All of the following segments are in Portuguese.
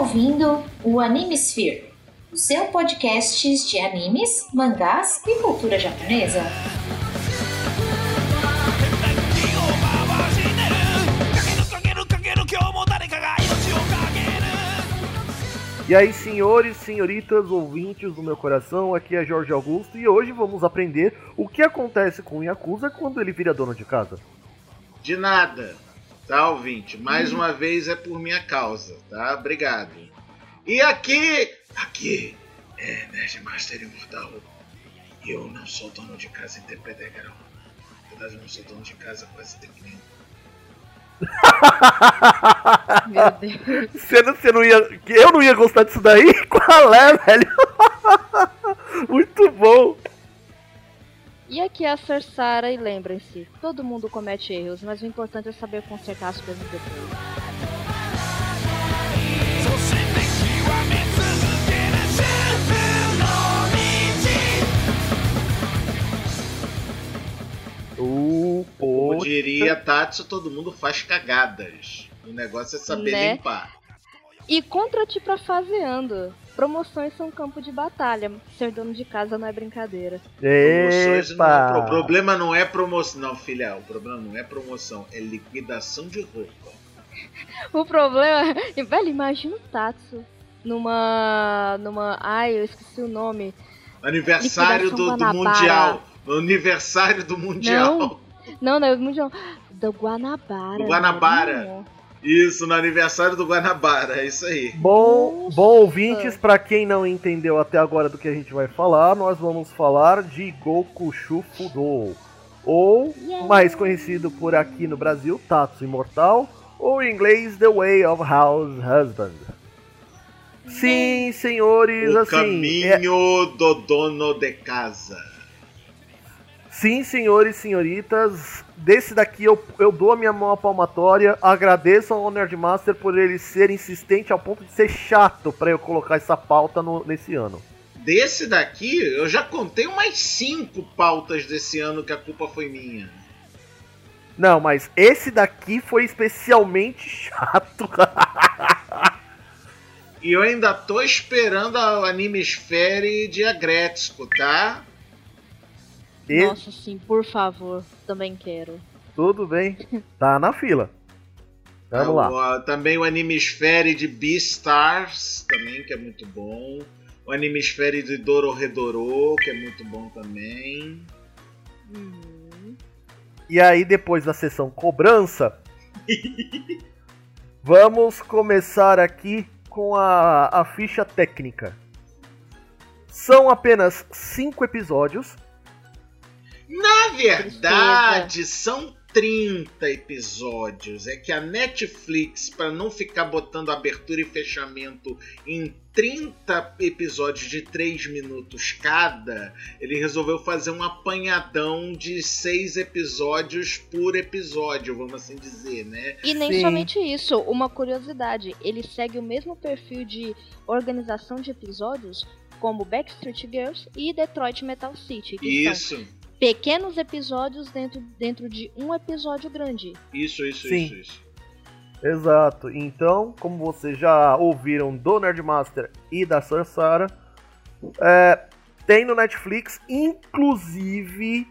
Ouvindo o Animesphere, o seu podcast de animes, mangás e cultura japonesa. E aí, senhores, senhoritas, ouvintes do meu coração, aqui é Jorge Augusto e hoje vamos aprender o que acontece com o Yakuza quando ele vira dono de casa. De nada, tá, ouvinte? Mais uma vez é por minha causa, tá? Obrigado. E aqui, aqui, é Nerdmaster Imortal. E eu não sou dono de casa em tempo integral. Na verdade, eu não sou dono de casa quase tempo nenhum. Meu Deus. Você não, você não ia. Eu não ia gostar disso daí? Qual é, velho? Muito bom. E aqui é a Cersara e lembrem-se, todo mundo comete erros, mas o importante é saber consertar as coisas depois. Uh, Como diria Tatsu, todo mundo faz cagadas. O negócio é saber Né? limpar. E contra ti pra faseando. Promoções são campo de batalha. Ser dono de casa não é brincadeira. Promoções não é pro- O Epa! problema não é promoção. Não, filha, o problema não é promoção, é liquidação de roupa. O problema. Velho, imagina o Tatsu numa. numa. Ai, eu esqueci o nome. Aniversário do, do. Mundial. Aniversário do Mundial. Não. Não, não, é mundial. Do Guanabara. Do Guanabara. Não. Isso, no aniversário do Guanabara, é isso aí. Bom, bom ouvintes, pra quem não entendeu até agora do que a gente vai falar, nós vamos falar de Goku Shufudo, ou mais conhecido por aqui no Brasil, Tatsu Imortal, ou em inglês The Way of House Husband. Sim, senhores, O assim, é- caminho do dono de casa. sim, senhores, senhoritas, desse daqui eu, eu dou a minha mão à palmatória, agradeço ao Nerdmaster por ele ser insistente ao ponto de ser chato pra eu colocar essa pauta no- nesse ano. Desse daqui, eu já contei umas cinco pautas desse ano que a culpa foi minha. Não, mas esse daqui foi especialmente chato. E eu ainda tô esperando a Animesfere de Agretsuko, tá? E- Nossa, sim, por favor. Também quero. Tudo bem, tá na fila. Vamos lá. Ah, o- também o Animesfere de Beastars, também, que é muito bom. O Animesfere de Dororedoro, que é muito bom também. Uhum. E aí, depois da sessão cobrança, vamos começar aqui com a, a ficha técnica. São apenas cinco episódios. Na verdade, são 30 episódios. É que a Netflix, para não ficar botando abertura e fechamento em 30 episódios de 3 minutos cada, ele resolveu fazer um apanhadão de 6 episódios por episódio, vamos assim dizer, né? E nem Sim. somente isso, uma curiosidade, ele segue o mesmo perfil de organização de episódios como Backstreet Girls e Detroit Metal City, que são Isso, pequenos episódios dentro, dentro de um episódio grande. isso, isso, Sim. isso, isso. Exato. Então, como vocês já ouviram do Nerdmaster e da Sarsara, é, tem no Netflix, inclusive,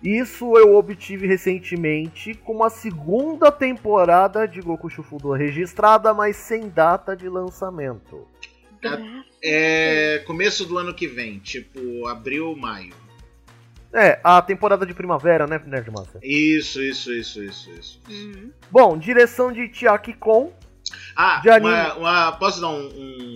isso eu obtive recentemente com uma segunda temporada de Goku Shufudo registrada, mas sem data de lançamento. É começo do ano que vem, tipo abril, maio. É, a temporada de primavera, né, Nerdmaster? Isso, isso, isso, isso, isso. Bom, direção de Chiaki Kon. Ah, De anime. uma, uma- posso dar um,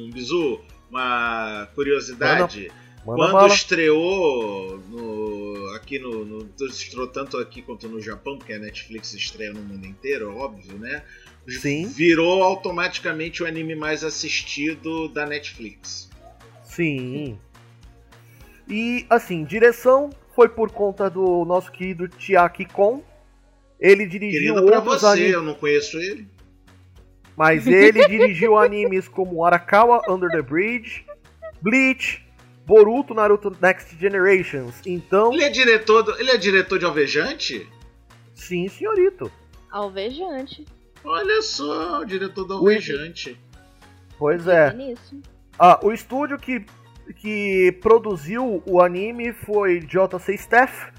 um bizu? Uma curiosidade? Manda Quando bala. estreou no, aqui no, no. Estreou tanto aqui quanto no Japão, porque a Netflix estreia no mundo inteiro, óbvio, né? Sim. Virou automaticamente o anime mais assistido da Netflix. Sim. E, assim, direção foi por conta do nosso querido Chiaki Kon. Ele dirigiu Querido pra outros você, animes, eu não conheço ele. mas ele dirigiu animes como Arakawa Under the Bridge, Bleach, Boruto, Naruto Next Generations. Então, Ele é diretor, do- ele é diretor de Alvejante? sim, senhorito. Alvejante. Olha só, o diretor do. Alvejante. Pois é. Nisso. Ah, o estúdio que, que produziu o anime foi JC Staff,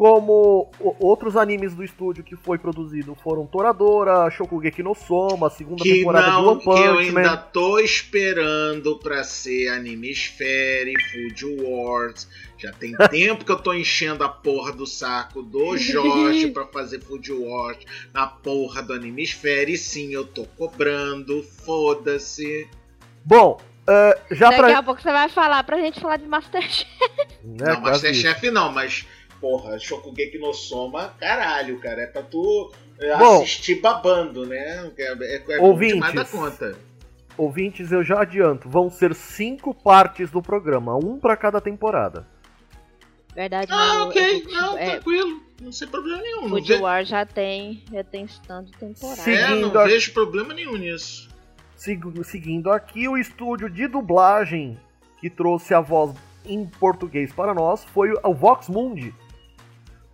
como outros animes do estúdio que foi produzido foram Toradora, Shokugeki no Soma, segunda Que temporada não, One que eu Punch ainda tô esperando pra ser Animesfere, Food Wars. Já tem tempo que eu tô enchendo a porra do saco do Jorge pra fazer Food Wars na porra do Animesfere. E sim, eu tô cobrando, foda-se. Bom, ah, já Daqui pra... a pouco você vai falar pra gente falar de Masterchef. Né, não, isso. Masterchef não, mas, porra, Shokugeki no Soma, caralho, cara. É pra tu é, Bom. assistir babando, né? É, é, é Ouvintes. da conta. Ouvintes, eu já adianto, vão ser cinco partes do programa, um pra cada temporada. Verdade, Ah, no- ok. é, Não, é, tranquilo. Não tem problema nenhum. Não, ve... War já tem, já tem stand temporada. É, não a- vejo problema nenhum nisso. Segu- Seguindo aqui, o estúdio de dublagem que trouxe a voz em português para nós foi o Vox Mundi.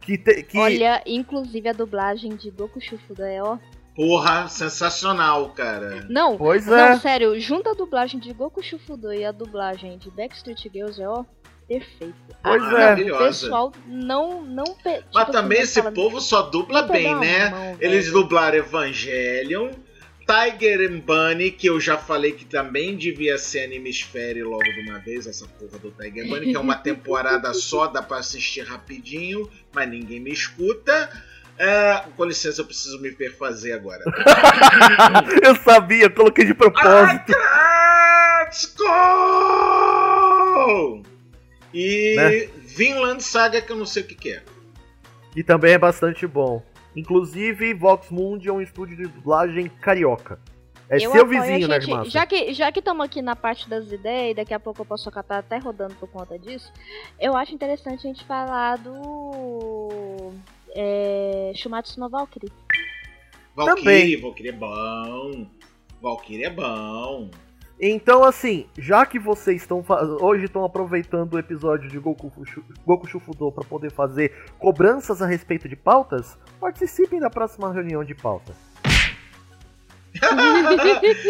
Que, te- que Olha, inclusive a dublagem de Goku Shufuda é ó. Porra, sensacional, cara. Não, Pois não, é. sério, junta a dublagem de Goku Shufuda e a dublagem de Backstreet Girls é ó. Perfeito. Pois Ah, é. O Maravilhosa. pessoal não. não tipo Mas também esse fala- povo só dubla bem, né? mão. Eles dublaram Evangelion, Tiger and Bunny, que eu já falei que também devia ser Animesfere logo de uma vez, essa porra do Tiger and Bunny, que é uma temporada só, dá pra assistir rapidinho, mas ninguém me escuta. É, com licença, eu preciso me perfazer agora. eu sabia, coloquei de propósito. Let's go! E Né? Vinland Saga, que eu não sei o que, que é. E também é bastante bom. Inclusive, Vox Mundi é um estúdio de dublagem carioca. É Eu seu vizinho, né, Nerdmaster? Já que já que estamos aqui na parte das ideias, e daqui a pouco eu posso acabar até rodando por conta disso, eu acho interessante a gente falar do é, Shumatsu no Valkyrie. Valkyrie, Valkyrie é bom. Valkyrie é bom. Então, assim, já que vocês estão hoje estão aproveitando o episódio de Goku, Goku Shufudo para poder fazer cobranças a respeito de pautas, participem da próxima reunião de pauta.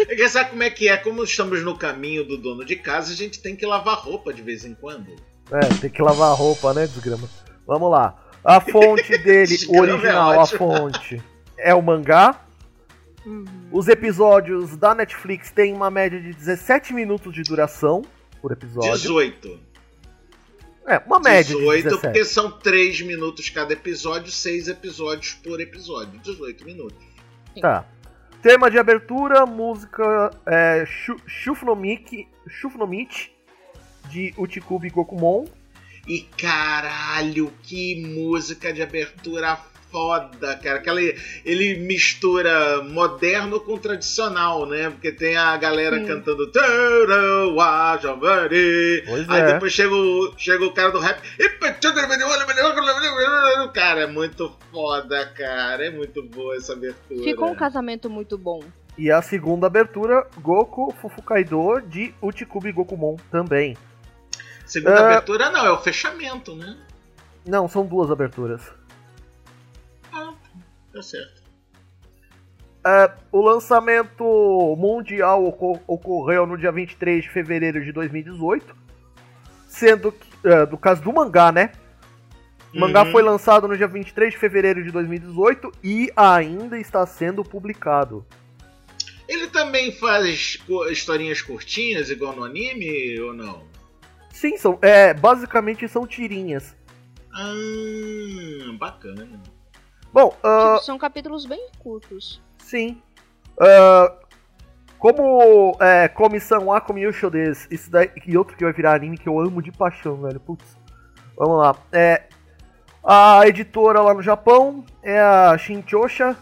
É que sabe como é que é? Como estamos no caminho do dono de casa, a gente tem que lavar roupa de vez em quando. É, tem que lavar a roupa, né, desgrama? Vamos lá. A fonte dele, o é original, a ótimo. fonte, é o mangá. Uhum. Os episódios da Netflix têm uma média de 17 minutos de duração por episódio. 18. É, uma média de 18, 17. porque são 3 minutos cada episódio, 6 episódios por episódio. 18 minutos. Tá. Tema de abertura, música é, Shu- Shufnomichi, Shufnomichi, de Uchikubi Gokumon. E caralho, que música de abertura foda, cara. Aquela, ele mistura moderno com tradicional, né? Porque tem a galera Sim. cantando. Pois Aí é. depois chega o, chega o cara do rap. Cara, é muito foda, cara. É muito boa essa abertura. Ficou um casamento muito bom. E a segunda abertura, Goku Fufukaido, de Uchikubi Gokumon também. Segunda É. abertura não, é o fechamento, né? Não, são duas aberturas. Tá certo. É, o lançamento mundial oco- ocorreu no dia 23 de fevereiro de 2018, sendo que, é, do caso do mangá, né? O mangá Uhum. foi lançado no dia 23 de fevereiro de 2018 e ainda está sendo publicado. Ele também faz historinhas curtinhas, igual no anime, ou não? Sim, são, é, basicamente são tirinhas. Ah, bacana. Bom, Tipo, são capítulos bem curtos. sim. Ah, como é, comissão A como Yosho des, isso daí e outro que vai virar anime que eu amo de paixão, velho. Putz. Vamos lá. É, a editora lá no Japão é a Shinchosha,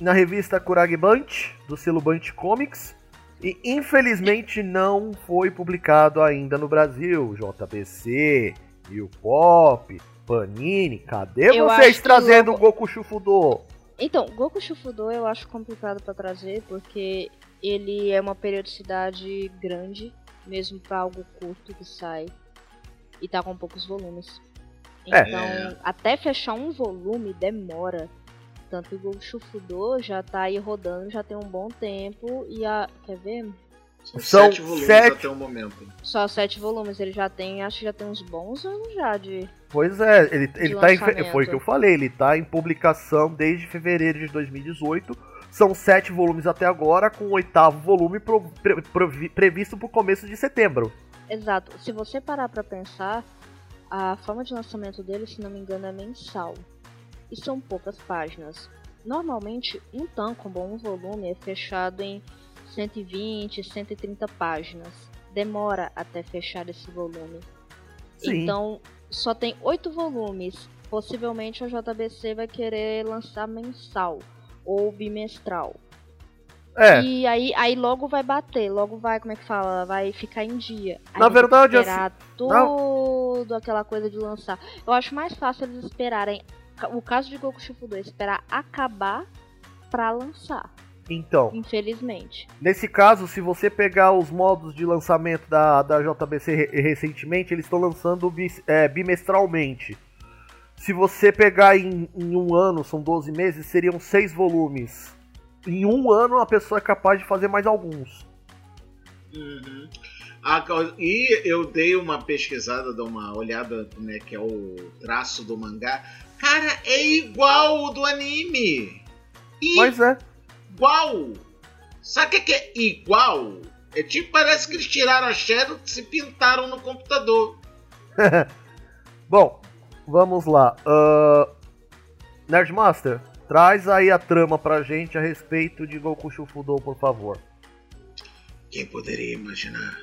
na revista Kurage Bunch, do selo Bunch Comics. E infelizmente não foi publicado ainda no Brasil. JBC, Yu Pop, Panini, cadê Eu vocês trazendo o Goku Shufudo? Então, Goku Shufudo eu acho complicado pra trazer, porque ele é uma periodicidade grande, mesmo pra algo curto que sai. E tá com poucos volumes. É. Então, até fechar um volume demora. tanto que o Goku Shufudo já tá aí rodando já tem um bom tempo e a. Quer ver? São, São sete volumes sete- até o momento. Só sete volumes, ele já tem, acho que já tem uns bons anos já de. Pois é, ele, ele tá em, foi o que eu falei, ele tá em publicação desde fevereiro de 2018. São sete volumes até agora, com o oitavo volume pro- pre- provi- previsto pro começo de setembro. Exato. Se você parar pra pensar, a forma de lançamento dele, se não me engano, é mensal. E são poucas páginas. Normalmente, um tankobon, um volume, é fechado em 120, 130 páginas. Demora até fechar esse volume. Sim. Então, só tem oito volumes. Possivelmente a JBC vai querer lançar mensal ou bimestral. É, E aí, aí logo vai bater, logo vai, como é que fala? Vai ficar em dia. Aí Na verdade, esperar assim, tudo aquela coisa de lançar. Eu acho mais fácil eles esperarem. O caso de Goku Shifudo, esperar acabar pra lançar. Então, Infelizmente. nesse caso, se você pegar os modos de lançamento da, da JBC re- recentemente, eles estão lançando bis- é, bimestralmente. Se você pegar em, em um ano, são 12 meses, seriam seis volumes. Em um ano, a pessoa é capaz de fazer mais alguns. Uhum. Ah, ca- e eu dei uma pesquisada, dei uma olhada como é que é o traço do mangá. Cara, é igual o do anime! Mas é. Igual! Sabe o que é igual? É tipo, parece que eles tiraram a Xerox e pintaram no computador. Bom, vamos lá. Ahn, Nerdmaster, traz aí a trama pra gente a respeito de Goku Shufudo, por favor. Quem poderia imaginar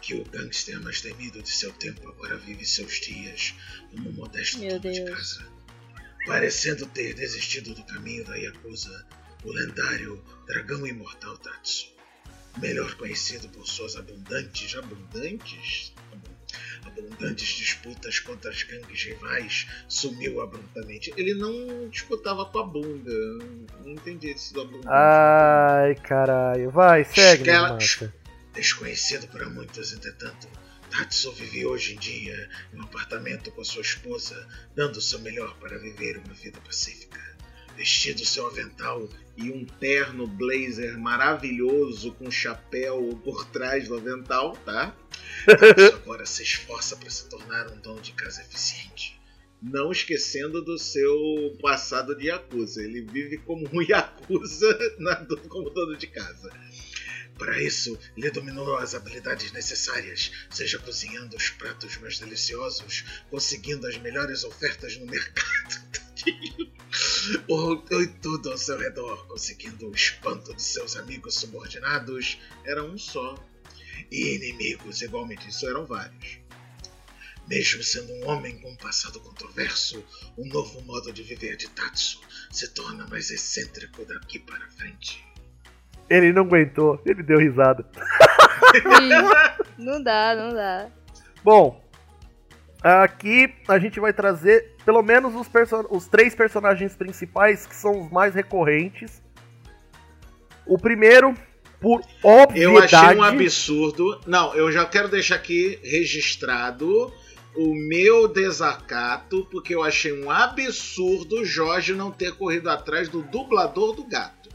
que o gangster mais temido de seu tempo agora vive seus dias num modesto Meu dono de casa? Parecendo ter desistido do caminho da Yakuza, o lendário Dragão Imortal Tatsu. Melhor conhecido por suas abundantes, abundantes? Abundantes disputas contra as gangues rivais, sumiu abruptamente. Ele não disputava com a bunda. Não entendi isso do abundante. Ai, caralho. Vai, segue, Esquela-. Desconhecido para muitos, entretanto, Tatsu vive hoje em dia em um apartamento com sua esposa, dando o seu melhor para viver uma vida pacífica. Vestido seu avental e um terno blazer maravilhoso com chapéu por trás do avental, tá? Tatsu agora se esforça para se tornar um dono de casa eficiente. Não esquecendo do seu passado de Yakuza. Ele vive como um Yakuza na- como dono de casa. Para isso, ele dominou as habilidades necessárias, seja cozinhando os pratos mais deliciosos, conseguindo as melhores ofertas no mercado, ou tudo ao seu redor, conseguindo o espanto de seus amigos subordinados, era um só. E inimigos, igualmente, isso eram vários. Mesmo sendo um homem com um passado controverso, o novo modo de viver de Tatsu se torna mais excêntrico daqui para frente. Ele não aguentou, ele deu risada. não dá, não dá. Bom, aqui a gente vai trazer pelo menos os, os três personagens principais que são os mais recorrentes. O primeiro, por Eu achei obviedade. um absurdo. Não, eu já quero deixar aqui registrado o meu desacato, porque eu achei um absurdo o Jorge não ter corrido atrás do dublador do gato.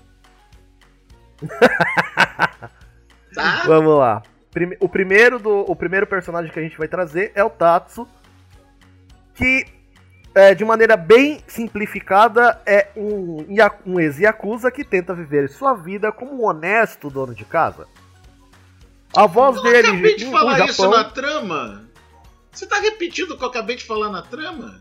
tá? Vamos lá. O primeiro, do, o primeiro personagem que a gente vai trazer é o Tatsu, que é, de maneira bem simplificada é um, um ex-yakuza que tenta viver sua vida como um honesto dono de casa. A voz Eu dele acabei de no falar Japão, isso na trama. Você tá repetindo o que eu acabei de falar na trama?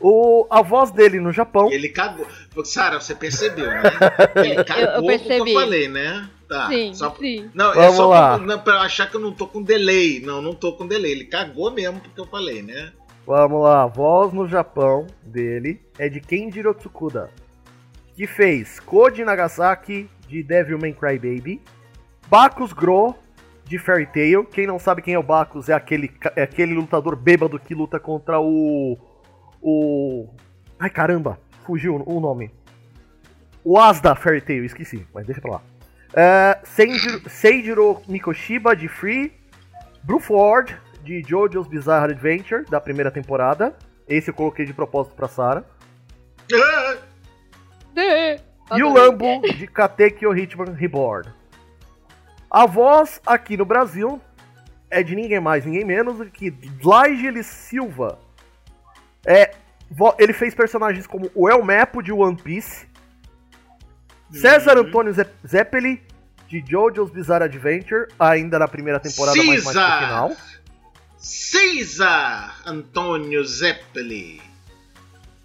o, a voz dele no Japão Ele cagou. Sara, você percebeu, né? Ele cagou eu porque percebi. eu falei, né? Tá. sim, só- sim. Não, é Vamos só lá. pra, não, pra achar que eu não tô com delay. Não, não tô com delay. Ele cagou mesmo porque eu falei, né? Vamos lá, voz no Japão dele é de Kenjiro Tsukuda, que fez Code Nagasaki de Devilman Crybaby, Bacchus Gro de Fairy Tail. Quem não sabe quem é o Bacchus é aquele, é aquele lutador bêbado que luta contra o. O. Ai caramba, fugiu o nome. O Asda Fairy Tail, esqueci, mas deixa pra lá. É, Seijiro, Seijiro Mikoshiba de Free, Bruford de JoJo's Bizarre Adventure da primeira temporada. Esse eu coloquei de propósito pra Sarah. Ah, E o Lambo de Katekyo Hitman Reborn. A voz aqui no Brasil é de ninguém mais, ninguém menos do que Dlaigele Silva. É, ele fez personagens como o El Mepo de One Piece, César Uhum. Antônio Ze- Zeppeli de JoJo's Bizarre Adventure, ainda na primeira temporada, mas mais pro final. César Antônio Zeppeli.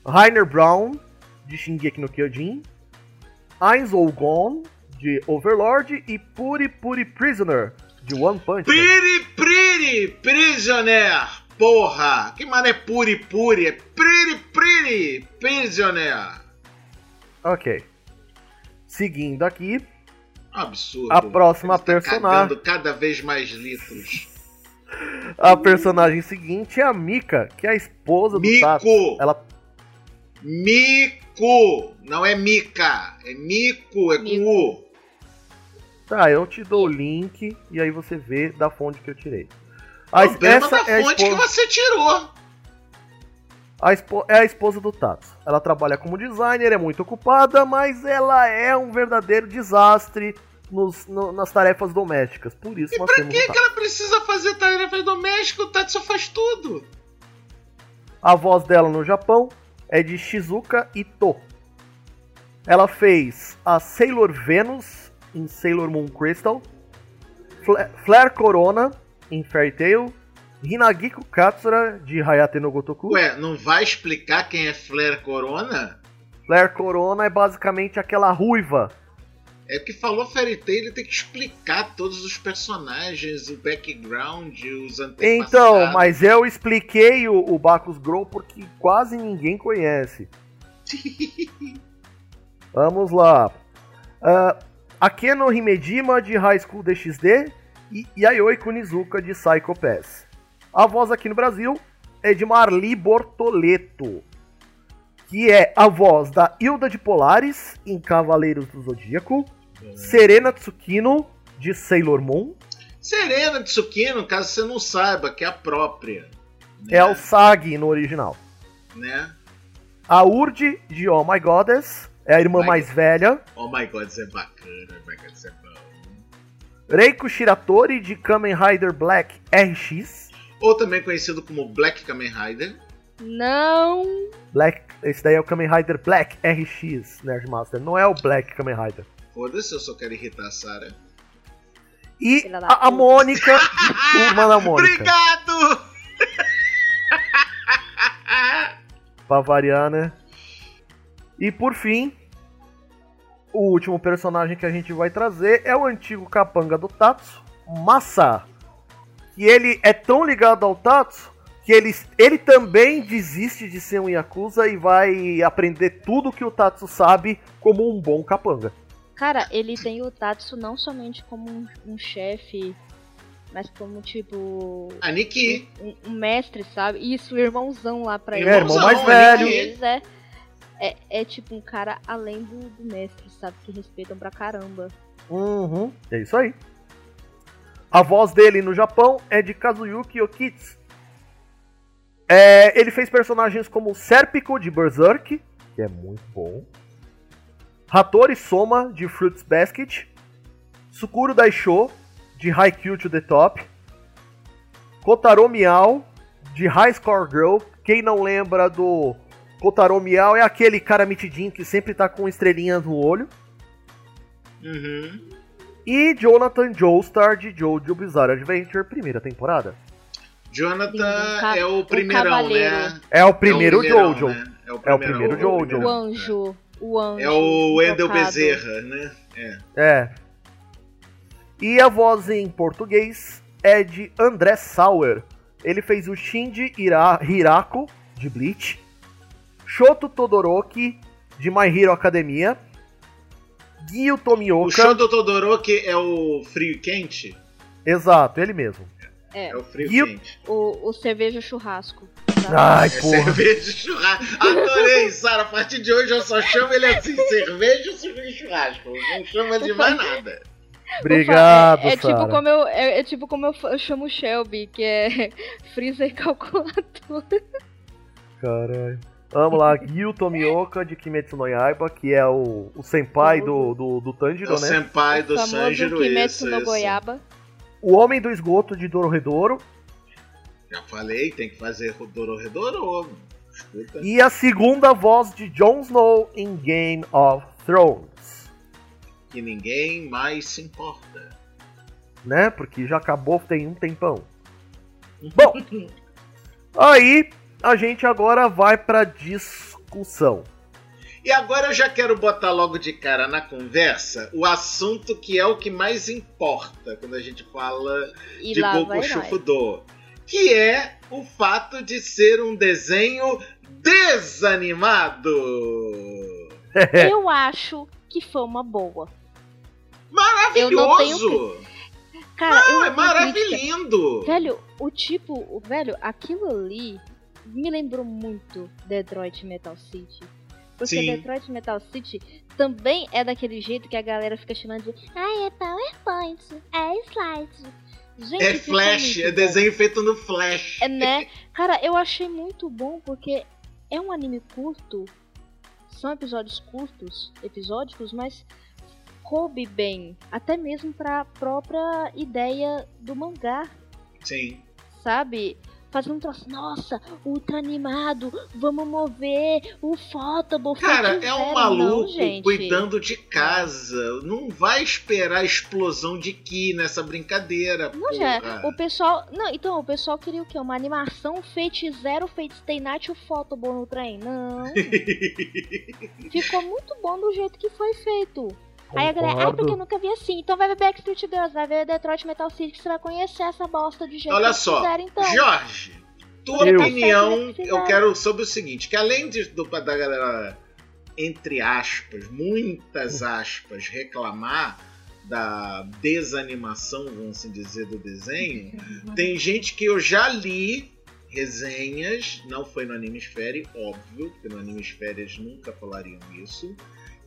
Rainer Brown, de Shingeki no Kyojin, Ainz Gon, de Overlord, e Puri Puri Prisoner, de One Punch Man. Pretty Pretty Prisoner. Porra, que mano é puri puri? É pretty pretty prisoner. Ok. Seguindo aqui, Absurdo. A próxima tá personagem. cada vez mais litros. A personagem seguinte é a Mika, que é a esposa do Mico. Tato. Ela Mico. Não é Mica. É Mico. É com. U. Tá, eu te dou o link e aí você vê da fonte que eu tirei. A, Problema essa da é a, fonte que esposa, você tirou. a espo- é a esposa do Tato. Ela trabalha como designer, é muito ocupada, mas ela é um verdadeiro desastre nos- no- nas tarefas domésticas. Por isso nós Pra que, que ela precisa fazer tarefa doméstica? O Tati só faz tudo. A voz dela no Japão é de Shizuka Ito. Ela fez a Sailor Venus em Sailor Moon Crystal, Fla- Flare Corona em Fairy Tail, Hinagiko Katsura de Hayate no Gotoku. Ué, não vai explicar quem é Flare Corona? Flare Corona é basicamente aquela ruiva. É que falou Fairy Tail, ele tem que explicar todos os personagens, o background, os antepassados. Então, mas eu expliquei o, o Bacchus Grow porque quase ninguém conhece. Vamos lá. Ah, Akeno Himejima de High School DxD e Yayoi Kunizuka de Psycho Pass. A voz aqui no Brasil é de Marli Bortoleto, que é a voz da Hilda de Polaris em Cavaleiros do Zodíaco, Serena Tsukino de Sailor Moon, Serena Tsukino, caso você não saiba, que é a própria. Né? é o Sag no original. Né? A Urd de Oh My Goddess é a irmã My mais velha. Oh my god, isso é bacana, oh my god, isso é bom. Reiko Shiratori de Kamen Rider Black RX. Ou também conhecido como Black Kamen Rider. Não. Black, esse daí é o Kamen Rider Black RX Nerdmaster, não é o Black Kamen Rider. Foda-se, eu só quero irritar a Sarah. E a, a. Mônica, Turma da Mônica. Obrigado! Pra variar, né? E por fim, o último personagem que a gente vai trazer é o antigo capanga do Tatsu, Massa. Que ele é tão ligado ao Tatsu que ele, ele também desiste de ser um Yakuza e vai aprender tudo que o Tatsu sabe como um bom capanga. Cara, ele tem o Tatsu não somente como um, um chefe, mas como tipo. Aniki. Um, um mestre, sabe? Isso, o irmãozão lá pra ele. É, irmão mais velho. Eles é, é, é tipo um cara além do, do mestre, sabe? Que respeitam pra caramba. Uhum, é isso aí. A voz dele no Japão é de Kazuyuki Okitsu. É, ele fez personagens como Serpico de Berserk, que é muito bom. Hattori Soma de Fruits Basket. Sukuro Daisho de Haikyuu to the Top. Kotaro Miao de High Score Girl. Quem não lembra do Kotaro Miao é aquele cara mitidinho que sempre tá com estrelinhas no olho. Uhum. E Jonathan Joestar de Jojo Bizarre Adventure, primeira temporada. Jonathan é o primeirão, né? É o primeiro é o primeirão, Jojo. né? É o É o primeirão, primeiro é Jojo. O anjo. O anjo. É o Wendel. Bezerra, né? É. É. E a voz em português é de André Sauer. Ele fez o Shinji Ira- Hirako, de Bleach. Shoto Todoroki, de My Hero Academia. Gyu O Tomioka. show do Todoroki é o frio e quente? Exato, ele mesmo. É, É o frio E o- quente. o, o cerveja churrasco. Ai, É porra. cerveja churrasco. Adorei, Sara. A partir de hoje eu só chamo ele assim: cerveja e churrasco. Eu Não chamo ele de mais nada. Obrigado, é, é tipo Sarah. como eu é, é tipo como eu, chamo o Shelby, que é Freeza e calculadora. Caralho. Vamos lá, Gyu Tomioka de Kimetsu no Yaiba, que é o, o senpai do, do, do Tanjiro, É o né? senpai do famoso Sanjiro, Kimetsu isso, no isso. Goiaba. O Homem do Esgoto de Dororedoro. Já falei, tem que fazer Dororedoro. Escuta. E a segunda voz de Jon Snow em Game of Thrones. Que ninguém mais se importa. Né? Porque já acabou tem um tempão. Bom, aí a gente agora vai pra discussão. E agora eu já quero botar logo de cara na conversa o assunto que é o que mais importa quando a gente fala E de nós. Shufudo, que é o fato de ser um desenho desanimado. Eu acho que foi uma boa. Eu não Maravilhoso! Cara, eu Não, é não tenho crítica. maravilhoso! Velho, o tipo, o velho, aquilo ali me lembrou muito Detroit Metal City. Porque Sim. Detroit Metal City também é daquele jeito que a galera fica chamando de Ai, é PowerPoint, é slide. Gente, É ficou Flash, é desenho feito no Flash. É, né? Cara, eu achei muito bom porque é um anime curto. São episódios curtos, episódicos, mas coube bem. Até mesmo pra própria ideia do mangá, Sim. sabe? Fazer um troço, nossa, ultra animado, vamos mover o Photoball. Cara, é um maluco Não, cuidando de casa. Não vai esperar a explosão de Ki nessa brincadeira. Não, já. porra. O pessoal. Não, então, o pessoal queria o quê? Uma animação Fate Zero, Fate Stay Night o Photoball no trem. Não. Ficou muito bom do jeito que foi feito. Aí a galera, ah, Concordo. porque eu nunca vi assim. Então vai ver Backstreet Girls, vai ver Detroit Metal City, que você vai conhecer essa bosta de jeito Olha que só, fizeram, então. Jorge, tua Eu. opinião eu quero sobre o seguinte: que além de, do, da galera, entre aspas, muitas aspas, reclamar da desanimação, vamos assim dizer, do desenho, tem gente que eu já li resenhas, não foi no Animesfere, óbvio, porque no Animesfere eles nunca falariam isso,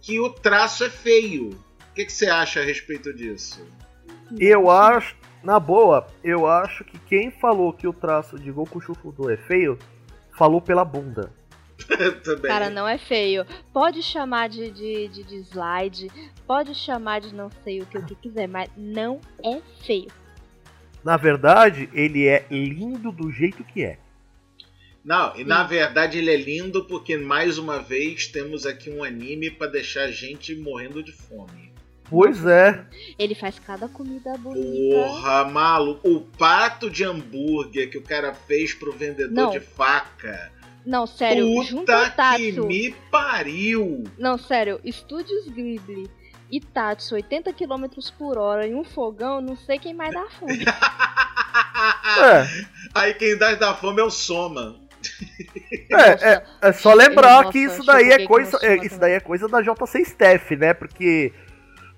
que o traço é feio. O que, que você acha a respeito disso? Eu acho, na boa, eu acho que quem falou que o traço de Goku Shufudo é feio, falou pela bunda. Cara, não é feio. Pode chamar de, de, de, de slide, pode chamar de não sei o que, o que quiser, mas não é feio. Na verdade, ele é lindo do jeito que é. Não, e na verdade ele é lindo porque mais uma vez temos aqui um anime pra deixar a gente morrendo de fome. Pois é. Ele faz cada comida bonita. Porra, maluco, o prato de hambúrguer que o cara fez pro vendedor Não. de faca. Não, sério, Puta o Tatsu. que me pariu! Não, sério, Estúdios Ghibli e Tatsu 80 km por hora em um fogão, não sei quem mais dá fome. É, Aí quem dá da fome é o Soma. É, é, é só lembrar Nossa, que isso daí é coisa, é, isso daí é coisa da JC Staff, né? Porque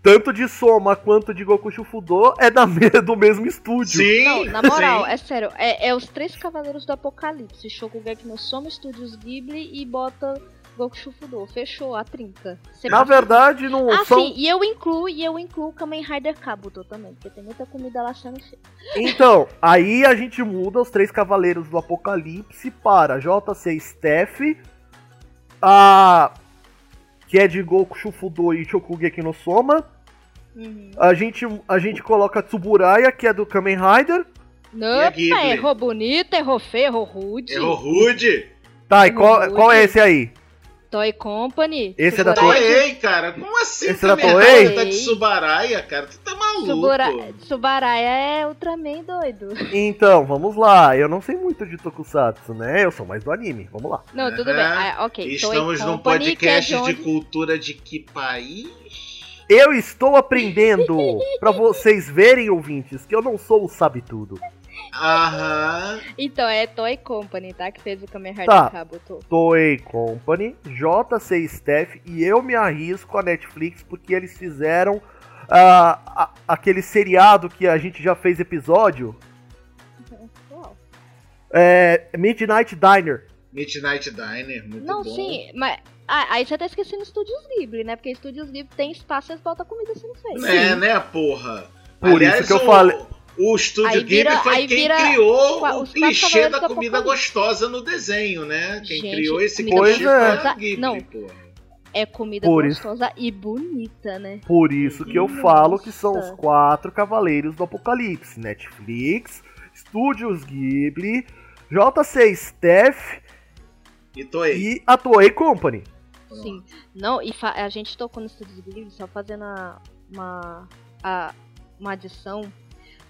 tanto de Soma quanto de Goku Shufudo é da do mesmo estúdio. Sim! Não, na moral, sim. é sério, é, é os três cavaleiros do apocalipse. Shokugeki no Soma, Estúdios Ghibli e bota Goku Shufudo. Fechou a trinca. Você Na pode- verdade, não Ah, são. sim, e eu incluo, e eu incluo Kamen Rider Kabuto também, porque tem muita comida lá sendo feita. Então, aí a gente muda os três cavaleiros do Apocalipse para JC Staff, a que é de Goku Shufudo e Shokugeki no Soma. Uhum. A gente, a gente coloca Tsuburaya, que é do Kamen Rider. Opa, Ghibli? errou bonito, errou feio, errou rude. Errou rude. Tá, e qual, Rude. qual é esse aí? Toy Company. Esse é da Tsuburaya- Toei, cara. Como assim? Esse é da Toei? Tá de Subaraya, cara. Tu tá maluco. Tsubura... Tsubaraya é Ultraman doido. Então, vamos lá. Eu não sei muito de Tokusatsu, né? Eu sou mais do anime. Vamos lá. Não, tudo bem. Ah, ok. Toei Estamos num Company, que é podcast de onde- cultura de que país? Eu estou aprendendo pra vocês verem, ouvintes, que eu não sou o sabe-tudo. Aham. Então, é Toy Company, tá? Que fez o Kamen Rider Tá. Kabuto. Toei Company, JC Staff e eu me arrisco a Netflix porque eles fizeram ah, a- aquele seriado que a gente já fez episódio, Uau. é, Midnight Diner. Midnight Diner, muito Não, bom. sim, mas... Ah, aí você tá esquecendo Estúdios Ghibli, né? Porque Estúdios Ghibli tem espaço e eles botam comida sendo feita. É, né, porra? Por isso que eu falei- O estúdio Ghibli foi quem vira criou o quatro clichê da comida Apocalipse. gostosa no desenho, né? Quem Gente, criou esse clichê gostosa- foi a Ghibli, não. porra. É comida Por isso- gostosa e bonita, né? Por isso que eu Nossa. falo que são os quatro cavaleiros do Apocalipse: Netflix, Studios Ghibli, JC Staff E aí. e a Toei Company. Sim. Não, e a gente tocou no Estúdio Ghibli só fazendo a- uma, a- uma adição.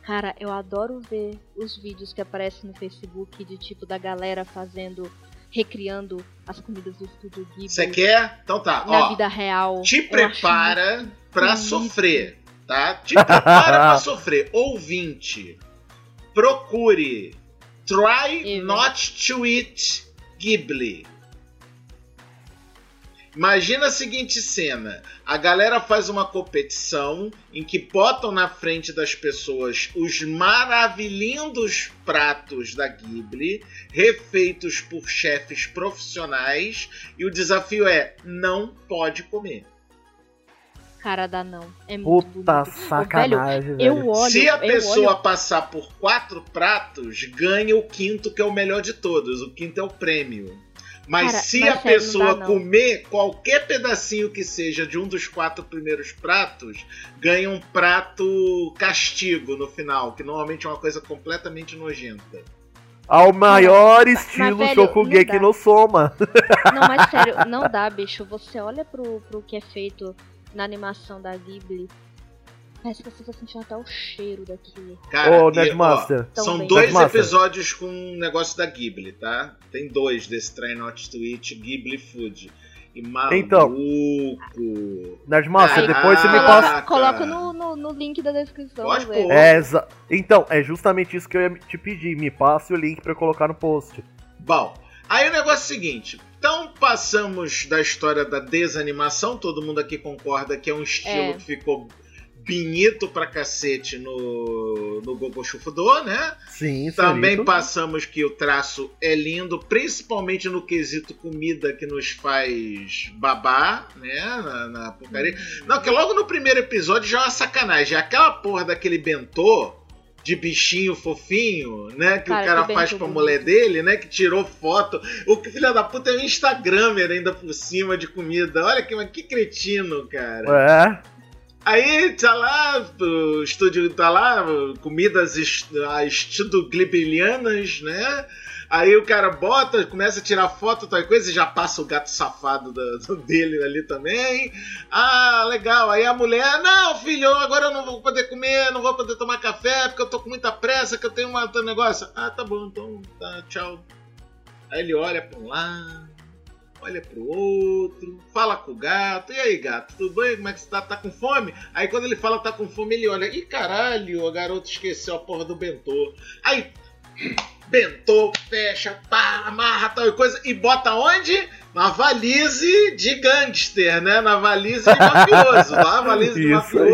Cara, eu adoro ver os vídeos que aparecem no Facebook de tipo da galera fazendo, recriando as comidas do Estúdio Ghibli Você quer? Então tá, na ó. vida real. Te Eu prepara pra bonito. sofrer, tá? Te prepara pra sofrer. Ouvinte, procure Try Eu. Not to Eat Ghibli. Imagina a seguinte cena: a galera faz uma competição em que botam na frente das pessoas os maravilhindos pratos da Ghibli, refeitos por chefes profissionais, e o desafio é: não pode comer. Cara, dá não. É muito Puta bonito. Ô, sacanagem, velho, eu olho, Se a eu pessoa olho passar por quatro pratos, ganha o quinto, que é o melhor de todos. O quinto é o prêmio. Mas Cara, se mas a sério, não pessoa dá, não. comer qualquer pedacinho que seja de um dos quatro primeiros pratos, ganha um prato castigo no final, que normalmente é uma coisa completamente nojenta. Ao maior mas, estilo velho, Shokugeki não no Soma. Não, mas sério, não dá, bicho. Você olha pro, pro que é feito na animação da Ghibli, parece que você tá sentindo até o cheiro daquilo. Cara, Ô, Nerdmaster. São dois Nerdmaster. episódios com um negócio da Ghibli, tá? Tem dois desse Try Not to Eat Ghibli Food. E maluco. Então. Nerdmaster, depois você me passa. Coloca, no, no, no link da descrição. Pode pôr. É, exa- Então, é justamente isso que eu ia te pedir. Me passe o link pra eu colocar no post. Bom, aí o negócio é o seguinte. Então passamos da história da desanimação, todo mundo aqui concorda que é um estilo É. que ficou bonito pra cacete no, no Gogo Shufudo, né? Sim, Também passamos que o traço é lindo, principalmente no quesito comida que nos faz babar, né? Na, na porcaria. Não, que logo no primeiro episódio já é uma sacanagem. Aquela porra daquele bentô de bichinho fofinho, né? Que Cara, o cara que faz pra mulher bonito. dele, né? Que tirou foto. O que filho da puta é um Instagramer ainda por cima de comida. Olha que, que cretino, cara. É. Aí tá lá, o estúdio tá lá, comidas estilo glibilianas, né? Aí o cara bota, começa a tirar foto, tal coisa, e já passa o gato safado do- dele ali também. Ah, legal. Aí a mulher, não, filho, agora eu não vou poder comer, não vou poder tomar café, porque eu tô com muita pressa, que eu tenho um negócio. Ah, tá bom, então tá, tchau. Aí ele olha pra um lado, olha pro outro, fala com o gato. E aí, gato, tudo bem? Como é que você tá? Tá com fome? Aí quando ele fala tá com fome, ele olha. Ih, caralho, a garota esqueceu a porra do bentô. Aí, bentô, fecha, pá, amarra tal coisa e bota onde? Na valise de gangster, né? Na valise de mafioso. Lá, valise de Isso aí.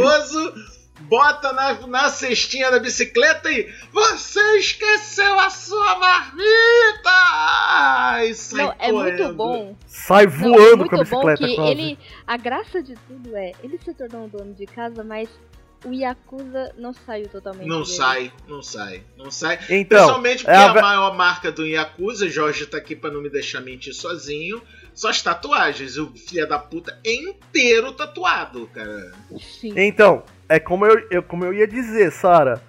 Bota na, na cestinha da bicicleta e você esqueceu a sua marmita! Ai, sai Não, é muito bom. Sai Não, voando muito com a bicicleta, bom que quase. ele. A graça de tudo é, ele se tornou um dono de casa, mas o Yakuza não saiu totalmente. Não dele. sai, não sai, não sai. Então, Principalmente porque é a a, maior marca do Yakuza, Jorge tá aqui pra não me deixar mentir sozinho, são as tatuagens. O filho da puta é inteiro tatuado, cara. Sim. Então, é como eu, eu- como eu ia dizer, Sara.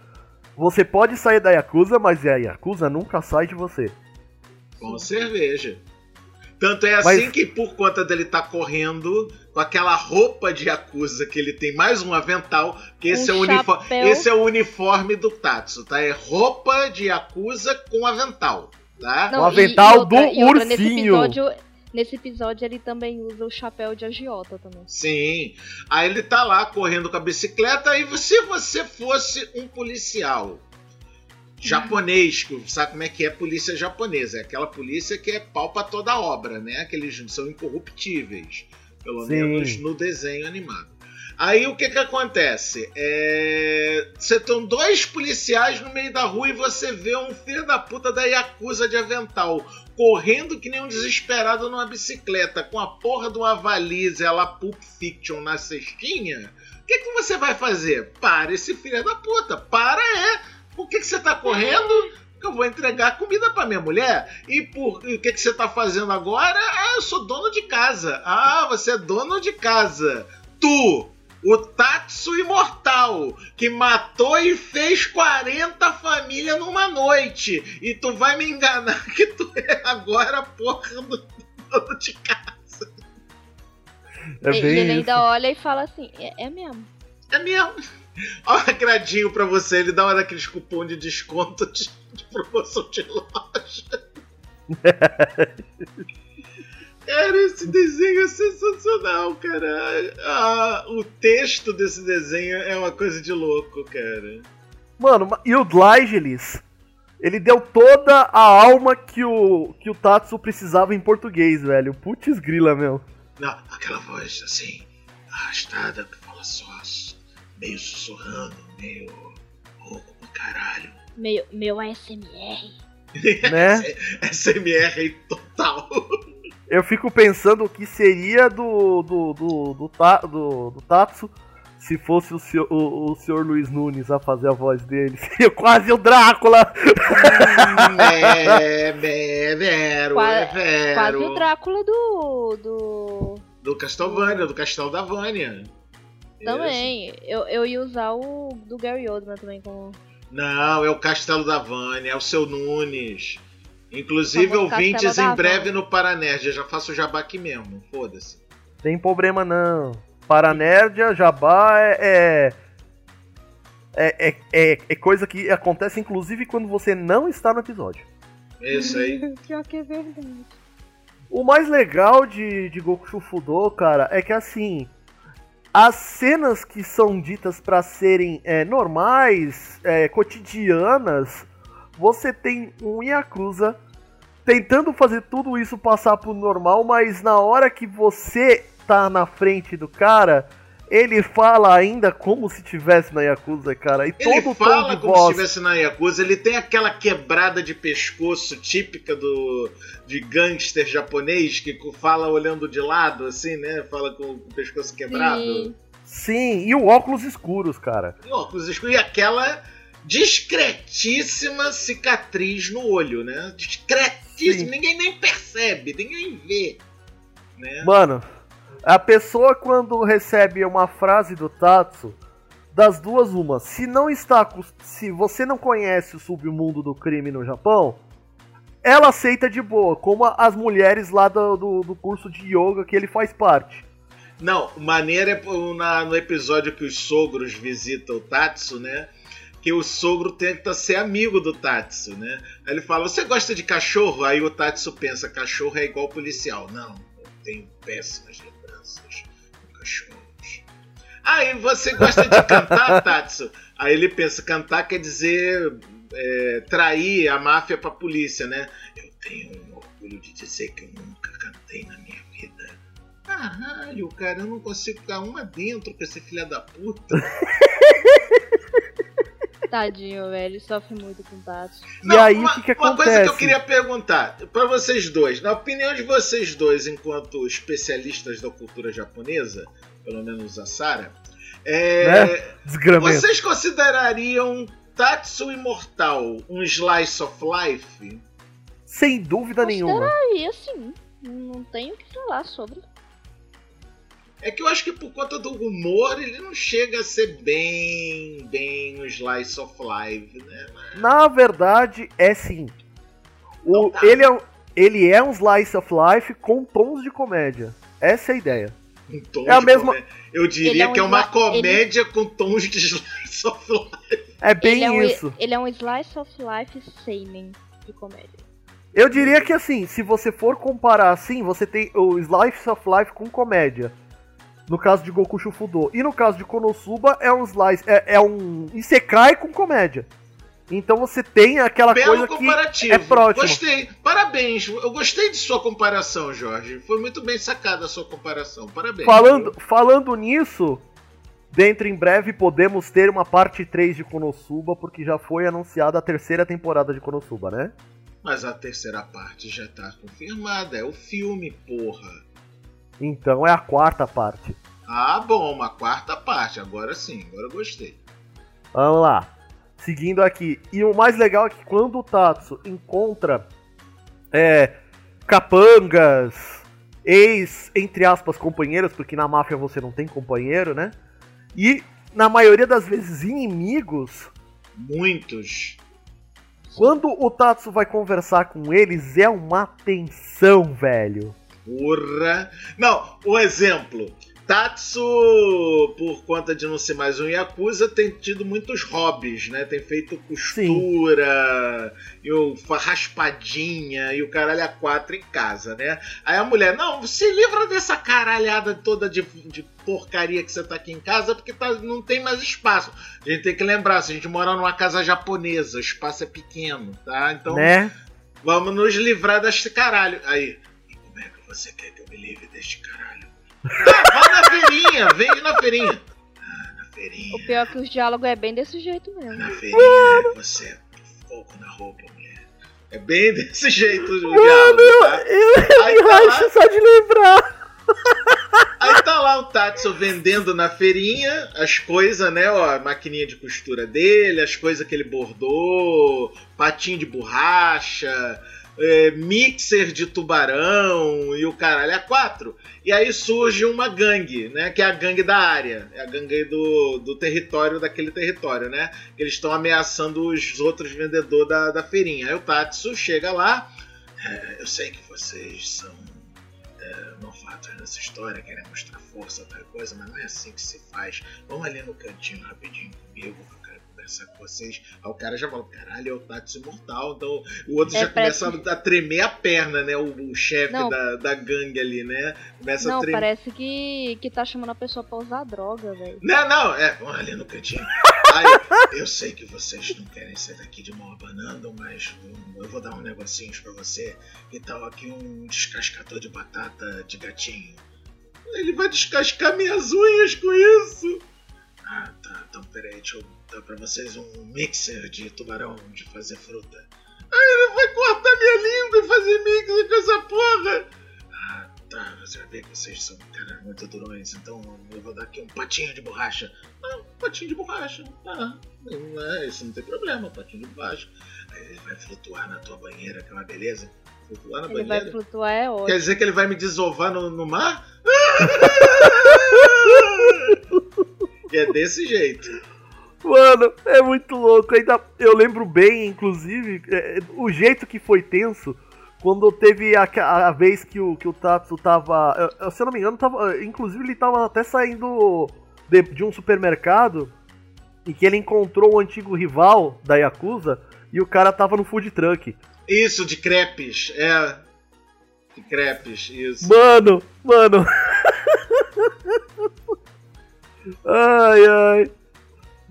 Você pode sair da Yakuza, mas a Yakuza nunca sai de você. Com cerveja. Tanto é assim Mas- que por conta dele tá correndo com aquela roupa de Yakuza que ele tem mais um avental, que esse, Um é, o unifo- chapéu. esse é o uniforme do Tatsu, tá? É roupa de Yakuza com avental, tá? O avental do Nesse ursinho. episódio, nesse episódio ele também usa o chapéu de agiota também. Sim. Aí ele tá lá correndo com a bicicleta e se você fosse um policial japonês, que sabe como é que é polícia japonesa? É aquela polícia que é pau pra toda obra, né? Aqueles são incorruptíveis, pelo Sim. menos no desenho animado. Aí o que que acontece? É... Você tem dois policiais no meio da rua e você vê um filho da puta da Yakuza de avental correndo que nem um desesperado numa bicicleta com a porra de uma valise, ela Pulp Fiction na cestinha. O que, que você vai fazer? Para esse filho da puta. Para é. Por que, que você tá correndo? Eu vou entregar comida para minha mulher. E por e o que, que você tá fazendo agora? Ah, eu sou dono de casa. Ah, você é dono de casa. Tu, o Tatsu Imortal, que matou e fez 40 famílias numa noite. E tu vai me enganar que tu é agora porra do dono de casa. É bem ele isso. ainda olha e fala assim: é, é mesmo. É mesmo. Olha o agradinho pra você, ele dá uma daqueles cupom de desconto de, de promoção de loja. Cara, esse desenho é sensacional, cara. Ah, o texto desse desenho é uma coisa de louco, cara. Mano, e o Dlygelis, ele deu toda a alma que o, que o Tatsu precisava em português, velho. Putz grila, meu. Não, aquela voz assim, arrastada, que fala só meio sussurrando, meio rouco pra caralho. Meio, meu ASMR. Né? SMR total. Eu fico pensando o que seria do do, do, do, do, do Tatsu se fosse o senhor, o, o senhor Luiz Nunes a fazer a voz dele. Seria quase o Drácula! é, é, vero, quase, é vero. Quase o Drácula do. Do, do Castlevania, do Castelo da Vânia. Também. Eu, eu ia usar o do Gary Oldman também como. Não, é o Castelo da Vânia, é o seu Nunes. Inclusive, ouvintes em breve no Paranerd. Eu já faço o jabá aqui mesmo, foda-se. Tem problema não. Paranerdia, jabá é, é, é, é, é coisa que acontece inclusive quando você não está no episódio. Isso aí. Pior que é verdade. O mais legal de, de Goku Shufudo, cara, é que assim, as cenas que são ditas para serem é, normais, é, cotidianas, você tem um Yakuza tentando fazer tudo isso passar por normal, mas na hora que você tá na frente do cara, ele fala ainda como se tivesse na Yakuza, cara. E ele todo fala como voz... se estivesse na Yakuza. Ele tem aquela quebrada de pescoço típica do de gangster japonês que fala olhando de lado, assim, né? Fala com o pescoço quebrado. Sim, Sim e o óculos escuros, cara. E o óculos escuros e aquela discretíssima cicatriz no olho, né? Discretíssima. Sim. Ninguém nem percebe, ninguém vê. Né? Mano, a pessoa quando recebe uma frase do Tatsu, das duas uma, se não está se você não conhece o submundo do crime no Japão, ela aceita de boa, como as mulheres lá do, do, do curso de yoga que ele faz parte. Não, maneira é no episódio que os sogros visitam o Tatsu, né? Que o sogro tenta ser amigo do Tatsu, né? Aí ele fala: Você gosta de cachorro? Aí o Tatsu pensa: Cachorro é igual policial. Não, eu tenho péssimas cachorros. Aí você gosta de cantar, Tatsu? Aí ele pensa, cantar quer dizer é, trair a máfia pra polícia, né? Eu tenho um orgulho de dizer que eu nunca cantei na minha vida. Caralho, cara, eu não consigo ficar uma dentro com esse filho da puta. Tadinho, velho, sofre muito com Tatsu. E aí, o que, que acontece? Uma coisa que eu queria perguntar para vocês dois, na opinião de vocês dois, enquanto especialistas da cultura japonesa, pelo menos a Sara, é, né? vocês considerariam Tatsu Imortal um slice of life? Sem dúvida nenhuma. Consideraria, sim. Não tenho o que falar sobre. É que eu acho que por conta do humor ele não chega a ser bem, bem um slice of life, né? Mas... Na verdade, é sim. O, tá. ele, é, ele é um slice of life com tons de comédia. Essa é a ideia. Um é a mesma. Comédia. Eu diria é um que é uma comédia ele... com tons de slice of life. É bem ele é isso. Um, ele é um slice of life seinen de comédia. Eu diria que assim, se você for comparar assim, você tem o Slice of Life com comédia no caso de Goku Shufudo. E no caso de Konosuba é um slice, é, é um Isekai com comédia. Então você tem aquela Belo coisa comparativo. que é próximo. Gostei. Parabéns. Eu gostei de sua comparação, Jorge. Foi muito bem sacada a sua comparação. Parabéns. Falando, falando nisso, dentro em breve podemos ter uma parte 3 de Konosuba, porque já foi anunciada a terceira temporada de Konosuba, né? Mas a terceira parte já tá confirmada. É o filme, porra. Então é a quarta parte. Ah, bom, uma quarta parte. Agora sim, agora eu gostei. Vamos lá. Seguindo aqui. E o mais legal é que quando o Tatsu encontra é, capangas, ex, entre aspas, companheiros, porque na máfia você não tem companheiro, né? E, na maioria das vezes, inimigos. Muitos. Quando o Tatsu vai conversar com eles, é uma tensão, velho. Porra! Não, o exemplo. Tatsu, por conta de não ser mais um Yakuza, tem tido muitos hobbies, né? Tem feito costura, e o raspadinha e o caralho a quatro em casa, né? Aí a mulher, não, se livra dessa caralhada toda de, de porcaria que você tá aqui em casa, porque tá, não tem mais espaço. A gente tem que lembrar, se a gente morar numa casa japonesa, o espaço é pequeno, tá? Então, né? vamos nos livrar deste caralho. Aí, você quer que eu me livre deste caralho? Ah, vai na feirinha, vende na feirinha. Ah, na feirinha. O pior é que os diálogos é bem desse jeito mesmo. Na feirinha, você é fogo na roupa, mulher. É bem desse jeito o diálogo, tá? Eu, Aí eu tá acho lá. só de lembrar. Aí tá lá o Tatsu vendendo na feirinha as coisas, né? Ó, a maquininha de costura dele, as coisas que ele bordou, patinho de borracha, é, mixer de tubarão e o caralho a quatro. E aí surge uma gangue, né? Que é a gangue da área. É a gangue do, do território, daquele território, né? Que eles estão ameaçando os outros vendedores da, da feirinha. Aí o Tatsu chega lá. "É, eu sei que vocês são é, novatos nessa história, querem mostrar força, tal coisa, mas não é assim que se faz. Vamos ali no cantinho rapidinho comigo, conversar com vocês. Aí o cara já fala, caralho, é o Tatsu imortal. Então o outro É, já parece- começa a tremer a perna, né? O, o chefe Não. da, da gangue ali, né? Começa a Não, tremer. parece que, que tá chamando a pessoa pra usar droga, velho. Não, não, é, vamos ali no cantinho. Aí, eu sei que vocês não querem sair daqui de mão abanando, mas eu vou dar um negocinhos pra você. Que tal aqui um descascador de batata de gatinho? Ele vai descascar minhas unhas com isso. Ah, tá, então peraí, deixa eu dar pra vocês um mixer de tubarão de fazer fruta. Aí ele vai cortar minha língua e fazer mixer com essa porra. Ah, tá, você vai ver que vocês são caras muito durões, então eu vou dar aqui um patinho de borracha. Ah, um patinho de borracha. Ah, não é, isso não tem problema, um patinho de borracha. Aí ele vai flutuar na tua banheira, que é uma beleza. Flutuar na Ele vai banheira. flutuar, é ótimo. Quer dizer que ele vai me desovar no, no mar? e é desse jeito. Mano, é muito louco. Ainda eu lembro bem, inclusive, é, o jeito que foi tenso quando teve a, a vez que o, que o Tatsu tava. eu- Se eu não me engano, tava. Inclusive, ele tava até saindo de, de um supermercado e que ele encontrou o antigo rival da Yakuza e o cara tava no food truck. Isso, de crepes, é. De crepes, isso. Mano, mano. ai, ai.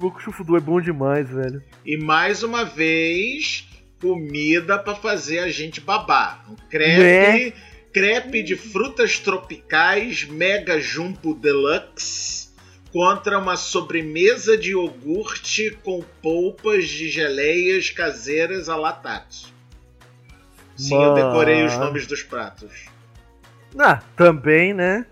Goku Shufudo é bom demais, velho. E mais uma vez, comida pra fazer a gente babar. Um crepe, crepe de frutas tropicais Mega Jumbo Deluxe contra uma sobremesa de iogurte com polpas de geleias caseiras a latatos. Sim, eu decorei os nomes dos pratos. Ah, também, né?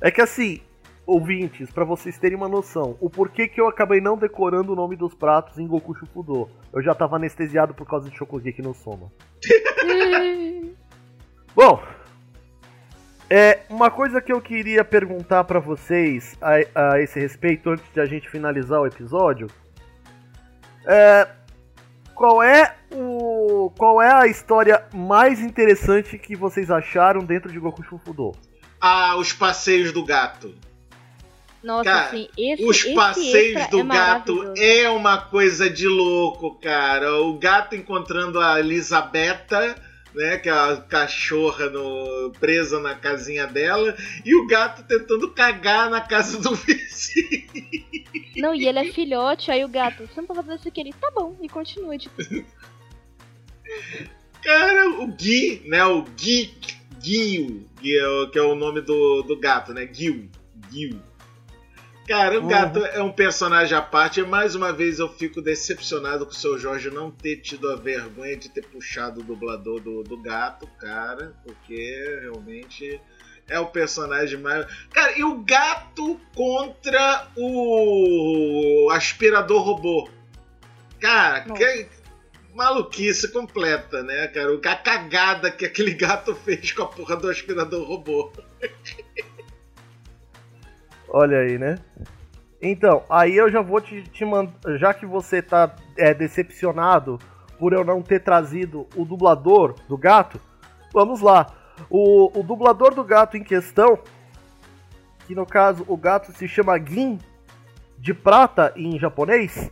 É que assim, ouvintes, pra vocês terem uma noção, o porquê que eu acabei não decorando o nome dos pratos em Goku Shufudo. Eu já tava anestesiado por causa de Shokugeki no Soma. Bom, é uma coisa que eu queria perguntar pra vocês a, a esse respeito antes de a gente finalizar o episódio é qual é o qual é a história mais interessante que vocês acharam dentro de Goku Shufudo? Ah, os passeios do gato. Nossa, Cara, assim, esse, Os passeios do é gato é uma coisa de louco, cara. O gato encontrando a Elisabetta, né, que é a cachorra no- presa na casinha dela, e o gato tentando cagar na casa do vizinho. Não, e ele é filhote, aí o gato, você não pode fazer isso aqui, ele, tá bom, e continua, tipo, Cara, o Gui, né, o Gui, que é o, que é o nome do, do gato, né, Gil, Gil. Cara, o Uhum. gato é um personagem à parte. E mais uma vez eu fico decepcionado com o seu Jorge não ter tido a vergonha de ter puxado o dublador do, do gato, cara. Porque realmente. É o personagem mais. Cara, e o gato contra o aspirador robô. Cara, que maluquice completa, né, cara? A cagada que aquele gato fez com a porra do aspirador robô. Olha aí, né? Então, aí eu já vou te, te mandar. Já que você tá é, decepcionado por eu não ter trazido o dublador do gato, vamos lá. O, o dublador do gato em questão, que no caso o gato se chama Gin de prata em japonês.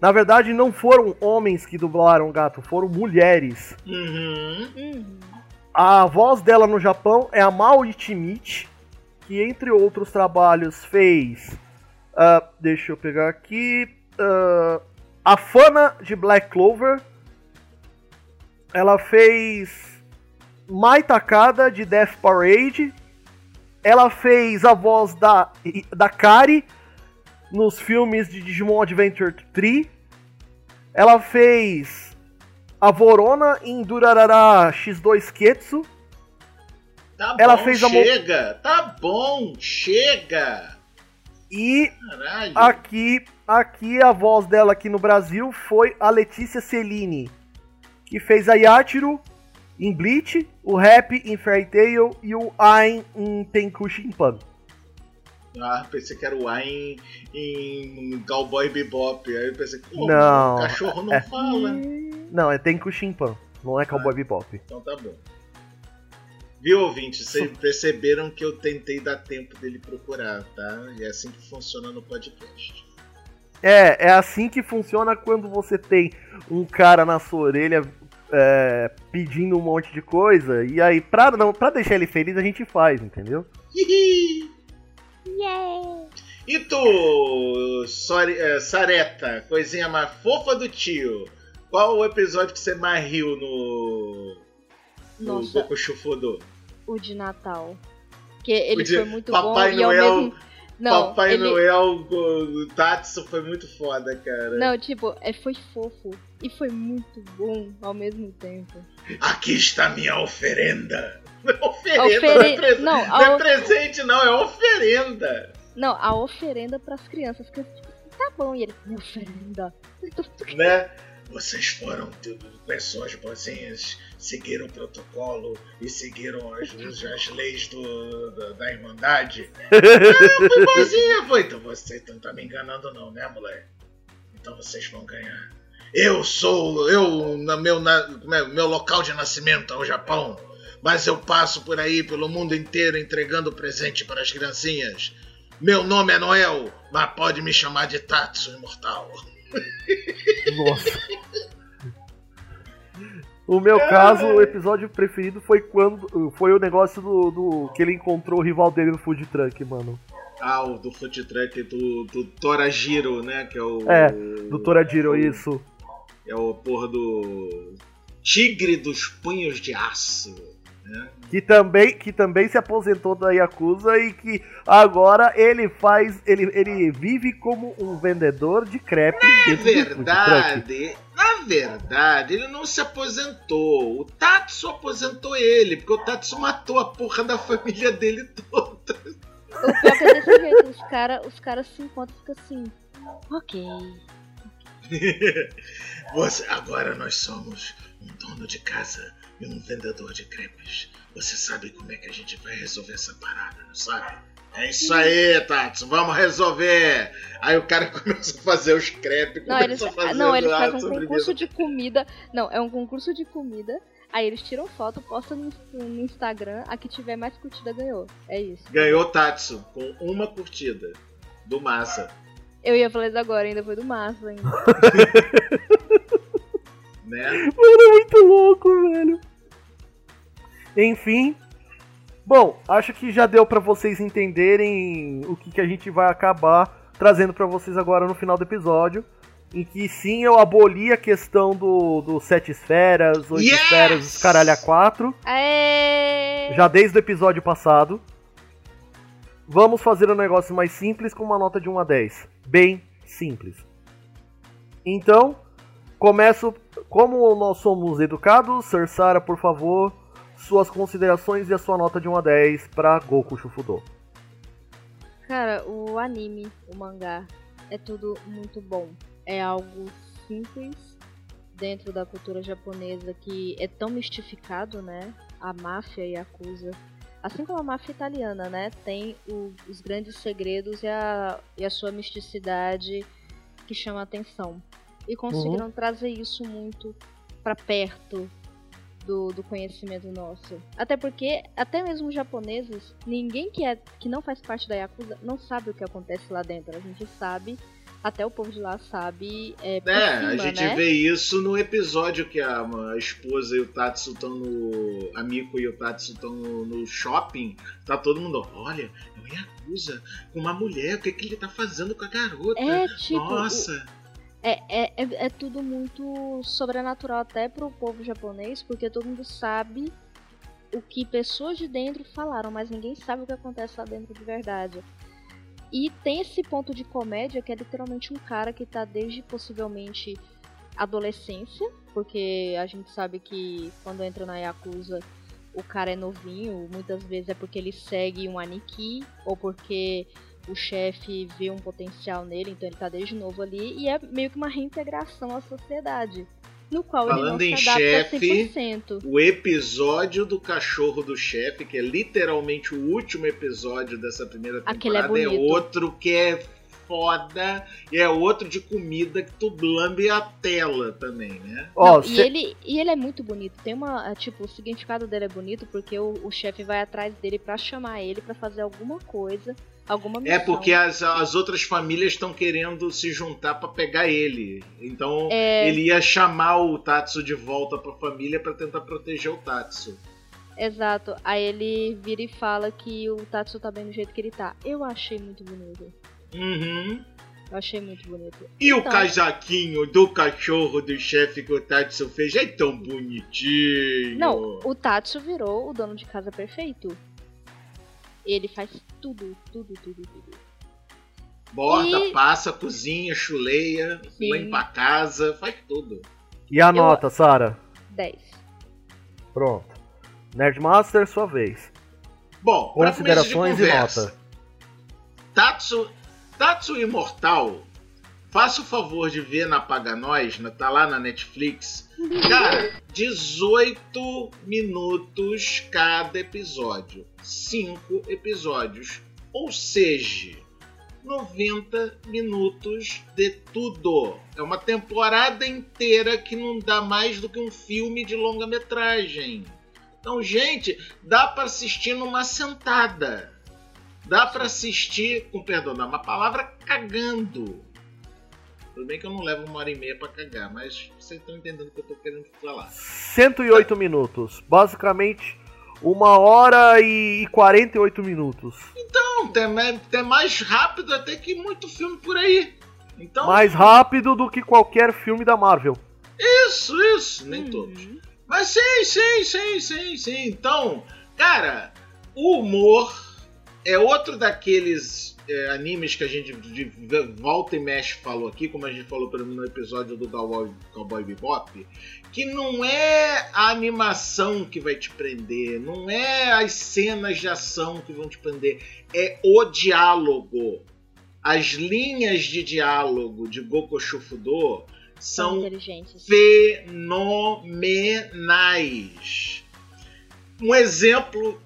Na verdade, não foram homens que dublaram o gato, foram mulheres. Uhum. Uhum. A voz dela no Japão é a Mao Ichimichi, que entre outros trabalhos fez. ah, deixa eu pegar aqui. ah, a Fana de Black Clover. Ela fez Mai Takada de Death Parade. Ela fez a voz da, da Kari nos filmes de Digimon Adventure 3. Ela fez a Vorona em Durarara X2 Ketsu. Tá Ela bom, fez a chega. Tá bom, chega. E Caralho. aqui, aqui a voz dela aqui no Brasil foi a Letícia Celine, que fez a Yatiro em Bleach, o Rap em Fairy Tail e o Ain em Tenku Shinpan. Ah, pensei que era o A em, Cowboy Bebop. Aí eu pensei, pô, Não, o cachorro não é. fala. Não, é Tenku Shinpan, não é Cowboy Bebop. Então tá bom. Viu, ouvinte? Vocês perceberam que eu tentei dar tempo dele procurar, tá? E é assim que funciona no podcast. É, é assim que funciona quando você tem um cara na sua orelha é, pedindo um monte de coisa, e aí, pra, não, pra deixar ele feliz, a gente faz, entendeu? Hihi! Yeah! E tu, eh, Sareta, coisinha mais fofa do tio? Qual o episódio que você mais riu no. no Nossa. Goku Shufudo? O de Natal. Que ele O de foi muito Papai bom e ao Noel- mesmo... Não, Papai ele... Noel, o Tatsu foi muito foda, cara. Não, tipo, é, foi fofo e foi muito bom ao mesmo tempo. Aqui está minha oferenda. Não é oferenda, ofere- não, é presente, não, não, é of- presente, não, é oferenda. Não, a oferenda pras crianças. Que, tipo, tá bom, e ele, oferenda. Né? Vocês foram pessoas boazinhas, seguiram o protocolo e seguiram as, as leis do, da, da Irmandade. ah, foi boazinha, foi. Então vocês não tá me enganando não, né, moleque? Então vocês vão ganhar. Eu sou, eu, na meu, na, meu, meu local de nascimento é o Japão, mas eu passo por aí, pelo mundo inteiro, entregando presente para as criancinhas. Meu nome é Noel, mas pode me chamar de Tatsu Imortal. Nossa. O meu caso, o episódio preferido foi quando. Foi o negócio do, do- que ele encontrou o rival dele no food truck, mano. Ah, o do food truck do, do Torajiro, né? Que é o. É, Do Torajiro, isso. É o porra do. Tigre dos Punhos de Aço. Né? Que também, que também se aposentou da Yakuza e que agora ele faz. Ele, ele vive como um vendedor de crepe Na truck. verdade, verdade, ele não se aposentou. O Tatsu aposentou ele, porque o Tatsu matou a porra da família dele toda. O pior que é desse jeito, os caras os cara se encontram e ficam assim. Ok. Você, agora nós somos um dono de casa e um vendedor de crepes. Você sabe como é que a gente vai resolver essa parada, não sabe? É isso aí, Tatsu, vamos resolver! Aí o cara começa a fazer os crepes, Não, eles, a fazer não, eles a fazem um sobremesa. concurso de comida. Não, é um concurso de comida. Aí eles tiram foto, postam no, no Instagram. A que tiver mais curtida ganhou. É isso. Ganhou Tatsu com uma curtida do Massa, Eu ia falar isso agora, ainda foi do Massa ainda. né? Mano, é muito louco, velho. Enfim. Bom, acho que já deu pra vocês entenderem o que, que a gente vai acabar trazendo pra vocês agora no final do episódio. Em que sim, eu aboli a questão do, do sete esferas, oito Yes! esferas, os caralho a quatro. Aê! Já desde o episódio passado. Vamos fazer um negócio mais simples com uma nota de 1 a 10. Bem simples. Então, começo. Como nós somos educados, Sir Sara, por favor, suas considerações e a sua nota de 1 a 10 pra Goku Shufudo. Cara, o anime, o mangá, é tudo muito bom. É algo simples dentro da cultura japonesa que é tão mistificado, né? A máfia e a Yakuza. Assim como a máfia italiana, né? Tem o, os grandes segredos e a, e a sua misticidade que chama a atenção. E conseguiram uhum. trazer isso muito para perto do, do, conhecimento nosso. Até porque, até mesmo os japoneses, ninguém que, é, que não faz parte da Yakuza não sabe o que acontece lá dentro. A gente sabe, até o povo de lá sabe. É, é cima, a gente né? vê isso no episódio que a, a esposa e o Tatsu estão no. A Miko e o Tatsu estão no, no, shopping. Tá todo mundo, olha, é o Yakuza com uma mulher, o que, é que ele tá fazendo com a garota? É, tipo, Nossa! O é, é, é, é, tudo muito sobrenatural até pro povo japonês, porque todo mundo sabe o que pessoas de dentro falaram, mas ninguém sabe o que acontece lá dentro de verdade. E tem esse ponto de comédia que é literalmente um cara que tá desde possivelmente adolescência, porque a gente sabe que quando entra na Yakuza o cara é novinho, muitas vezes é porque ele segue um Aniki, ou porque o chefe vê um potencial nele, então ele tá desde novo ali, e é meio que uma reintegração à sociedade. No qual Falando ele não se em adapta chefe, 100%. o episódio do cachorro do chefe, que é literalmente o último episódio dessa primeira é temporada, é, bonito. outro que é foda, e é outro de comida que tu lambe a tela também, né? Não, cê- e, ele, e ele é muito bonito. Tem uma. é, Tipo, o significado dele é bonito porque o, o chefe vai atrás dele pra chamar ele pra fazer alguma coisa, alguma missão. É porque as, as outras famílias estão querendo se juntar pra pegar ele. Então É. ele ia chamar o Tatsu de volta pra família pra tentar proteger o Tatsu. Exato. Aí ele vira e fala que o Tatsu tá bem do jeito que ele tá. Eu achei muito bonito. Uhum. Eu achei muito bonito. E o Então- casaquinho do cachorro do chefe que o Tatsu fez é tão bonitinho. Não, o Tatsu virou o dono de casa perfeito. Ele faz tudo, tudo, tudo, tudo. Borda, E- passa, cozinha, chuleia, Sim. limpa a casa, faz tudo. E a nota, Sara? 10. Pronto. Nerdmaster, sua vez. Bom, pra começo de Considerações e nota. Tatsu, Tatsu Imortal, faça o favor de ver na Paga Nós, tá lá na Netflix. Cara, 18 minutos cada episódio. 5 episódios. Ou seja, 90 minutos de tudo. É uma temporada inteira que não dá mais do que um filme de longa-metragem. Então, gente, dá pra assistir numa sentada. Dá pra assistir, com perdão, uma palavra cagando. Tudo bem que eu não levo uma hora e meia pra cagar, mas vocês estão entendendo o que eu tô querendo falar. 108 minutos. Basicamente, uma hora e 48 minutos. Mais- tem mais rápido até que muito filme por aí. Então, Mais rápido do que qualquer filme da Marvel. isso, isso, nem Uhum. todos. Mas sim, sim, sim, sim, sim. Então, cara, o humor é outro daqueles é, animes que a gente de, de volta e mexe falou aqui, como a gente falou pelo no episódio do Cowboy, Cowboy Bebop, que não é a animação que vai te prender, não é as cenas de ação que vão te prender, é o diálogo. As linhas de diálogo de Goku Shufudo São fenomenais. Um exemplo,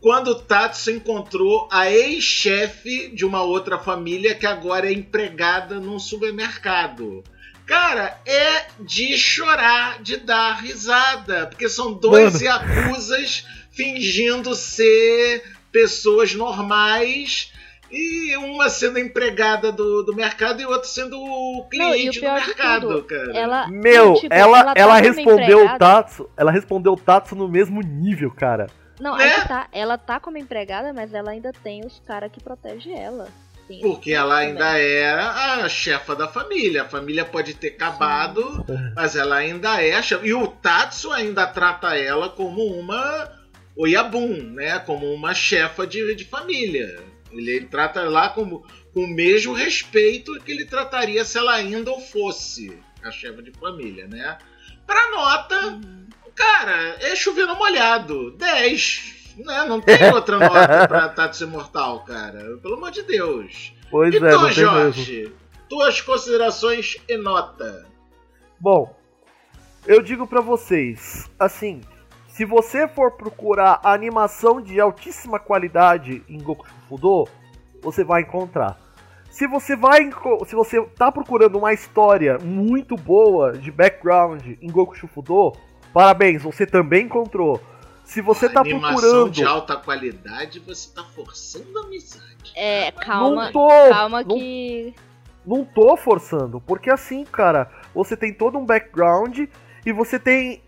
quando o Tatsu encontrou a ex-chefe de uma outra família que agora é empregada num supermercado. Cara, é de chorar, de dar risada, porque são dois Mano. yakuzas fingindo ser pessoas normais e uma sendo empregada do, do mercado e outra sendo o cliente do pior de mercado, tudo, cara. Ela, Meu, tipo, ela, ela como respondeu o empregada- Tatsu. Ela respondeu o Tatsu no mesmo nível, cara. Não, Né? é tá. Ela tá como empregada, mas ela ainda tem os caras que protegem ela. Tem Porque ela também. ainda é a chefa da família. A família pode ter acabado, mas ela ainda é a chefa. E o Tatsu ainda trata ela como uma Oyabun, né? Como uma chefa de, de família. Ele, ele trata lá como, com o mesmo respeito que ele trataria se ela ainda o fosse a chefa de família, né? Pra nota, Uhum. Cara, é chovendo molhado. 10. Né? Não tem outra nota pra Tatsu Imortal, cara. Pelo amor de Deus. Pois e é, tu, Jorge? mesmo. Tuas considerações e nota. Bom, eu digo pra vocês, assim, se você for procurar animação de altíssima qualidade em Goku Shufudo, você vai encontrar. Se você vai, se você tá procurando uma história muito boa de background em Goku Shufudo, parabéns, você também encontrou. Se você tá Animação procurando, de alta qualidade, você tá forçando a amizade. É, calma, não tô, calma não que. não tô forçando, porque assim, cara, você tem todo um background e você tem.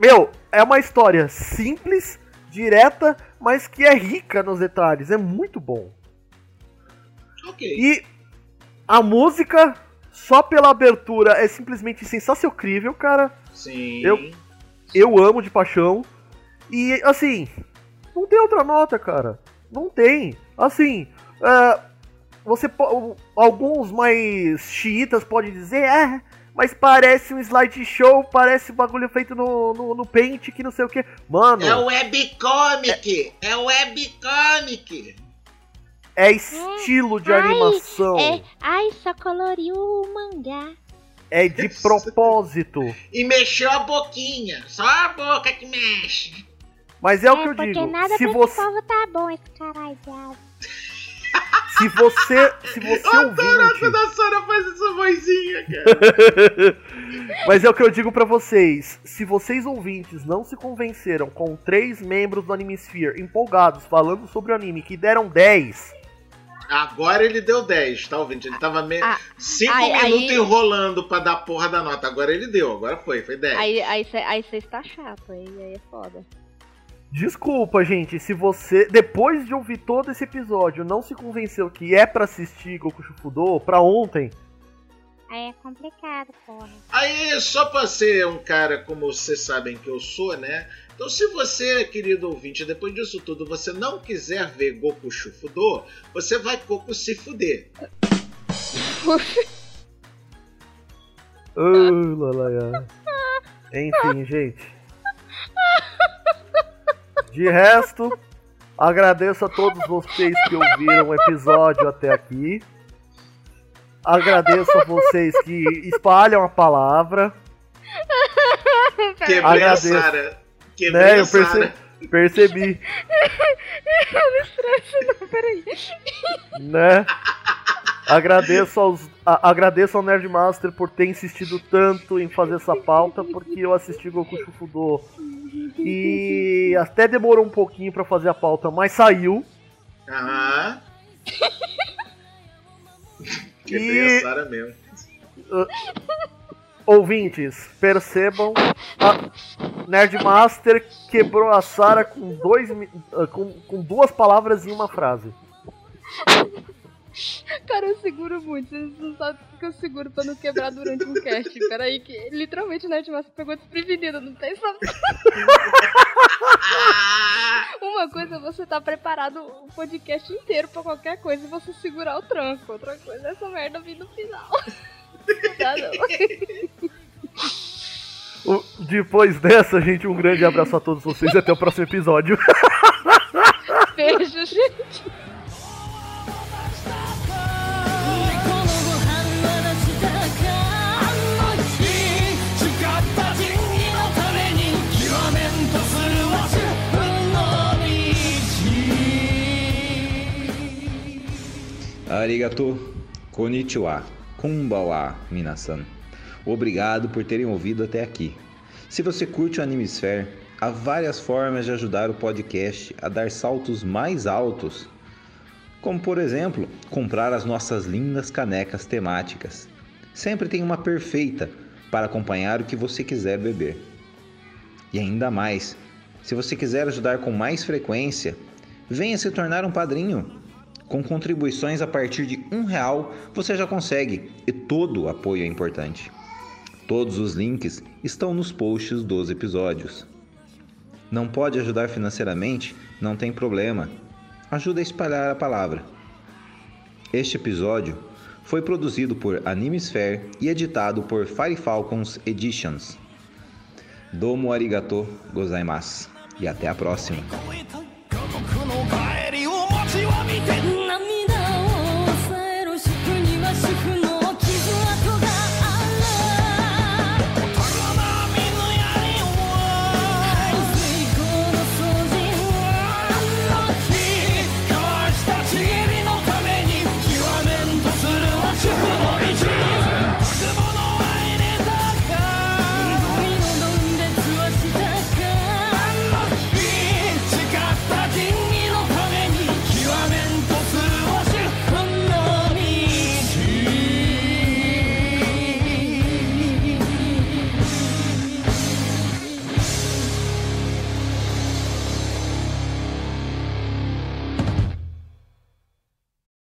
Meu, é uma história simples, direta, mas que é rica nos detalhes. É muito bom. Ok. E a música, só pela abertura, é simplesmente sensacional, cara. Sim. Eu- Eu amo de paixão. E assim, não tem outra nota, cara. Não tem. Assim, é, você alguns mais xiitas podem dizer, é, mas parece um slideshow, parece bagulho feito no, no, no Paint, que não sei o que. Mano, É webcomic! É webcomic! É estilo de Ai, animação. É, ai, só coloriu o mangá. É de propósito. E mexeu a boquinha. Só a boca que mexe. Mas é, o que eu porque digo. nada Se você, povo tá bom, esse caralho. se você, se você Eu adoro ouvinte, quando a Sora faz essa vozinha, cara. Mas é o que eu digo pra vocês. Se vocês ouvintes não se convenceram com três membros do Animesphere empolgados falando sobre o anime que deram 10, Agora ele deu 10, tá, ouvinte? Ele tava 5 Ah, aí- minutos aí- enrolando pra dar a porra da nota. Agora ele deu, agora foi, foi 10. Aí aí você aí cê está chato, aí, aí é foda. desculpa, gente, se você depois de ouvir todo esse episódio não se convenceu que é pra assistir Goku Shufudo pra ontem, Aí é complicado, porra. Aí, só pra ser um cara como vocês sabem que eu sou, né? Então, se você, querido ouvinte, depois disso tudo, você não quiser ver Goku Shufudo, você vai Goku se fuder. Ah, lalaiá. Enfim, gente. De resto, agradeço a todos vocês que ouviram o episódio até aqui. Agradeço a vocês que espalham a palavra. Quebrei Agradeço. a Sara. Quebrei Né, eu perce- percebi. Peraí. né? Agradeço, aos, a- agradeço ao Nerdmaster por ter insistido tanto em fazer essa pauta, porque eu assisti Goku Shufudo e até demorou um pouquinho pra fazer a pauta, mas saiu. Aham. Quebrei E- a Sara mesmo. Ouvintes, percebam, a Nerdmaster quebrou a Sara com, ah, com, com duas palavras em uma frase. Cara, eu seguro muito. Vocês não sabem o que eu seguro pra não quebrar durante um cast. Peraí, que literalmente o Nerdmaster pegou desprevenido, não tem só. Uma coisa é você tá preparado o podcast inteiro pra qualquer coisa e você segurar o tranco. Outra coisa é essa merda vir no final. Depois dessa, gente, um grande abraço a todos vocês e até o próximo episódio. Beijo, gente. Arigato, konnichiwa kumbawa, minasan. Obrigado por terem ouvido até aqui. Se você curte o Animesphere, há várias formas de ajudar o podcast a dar saltos mais altos. Como, por exemplo, comprar as nossas lindas canecas temáticas. Sempre tem uma perfeita para acompanhar o que você quiser beber. E ainda mais, se você quiser ajudar com mais frequência, venha se tornar um padrinho. Com contribuições a partir de um real você já consegue e todo apoio é importante. Todos os links estão nos posts dos episódios. Não pode ajudar financeiramente? Não tem problema. Ajuda a espalhar a palavra. Este episódio foi produzido por Animesphere e editado por Fire Falcons Editions. Domo arigato gozaimasu e até a próxima.